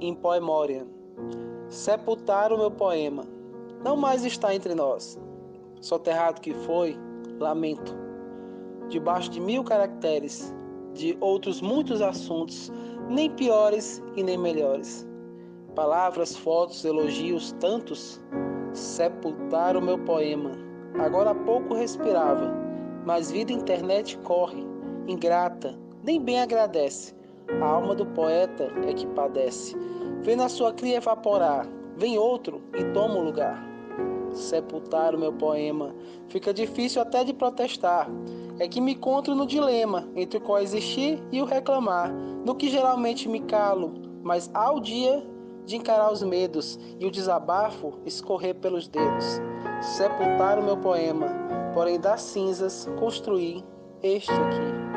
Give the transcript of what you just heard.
in poemoriam. Sepultar o meu poema. Não mais está entre nós. Soterrado que foi, lamento. Debaixo de mil caracteres, de outros muitos assuntos, nem piores e nem melhores. Palavras, fotos, elogios, tantos, sepultar o meu poema. Agora há pouco respirava, mas vida internet corre, ingrata, nem bem agradece. A alma do poeta é que padece. Vendo a sua cria evaporar, vem outro e toma o lugar. Sepultar o meu poema, fica difícil até de protestar. É que me encontro no dilema entre o coexistir e o reclamar, no que geralmente me calo, mas ao dia de encarar os medos e o desabafo escorrer pelos dedos. Sepultar o meu poema, porém das cinzas construir este aqui.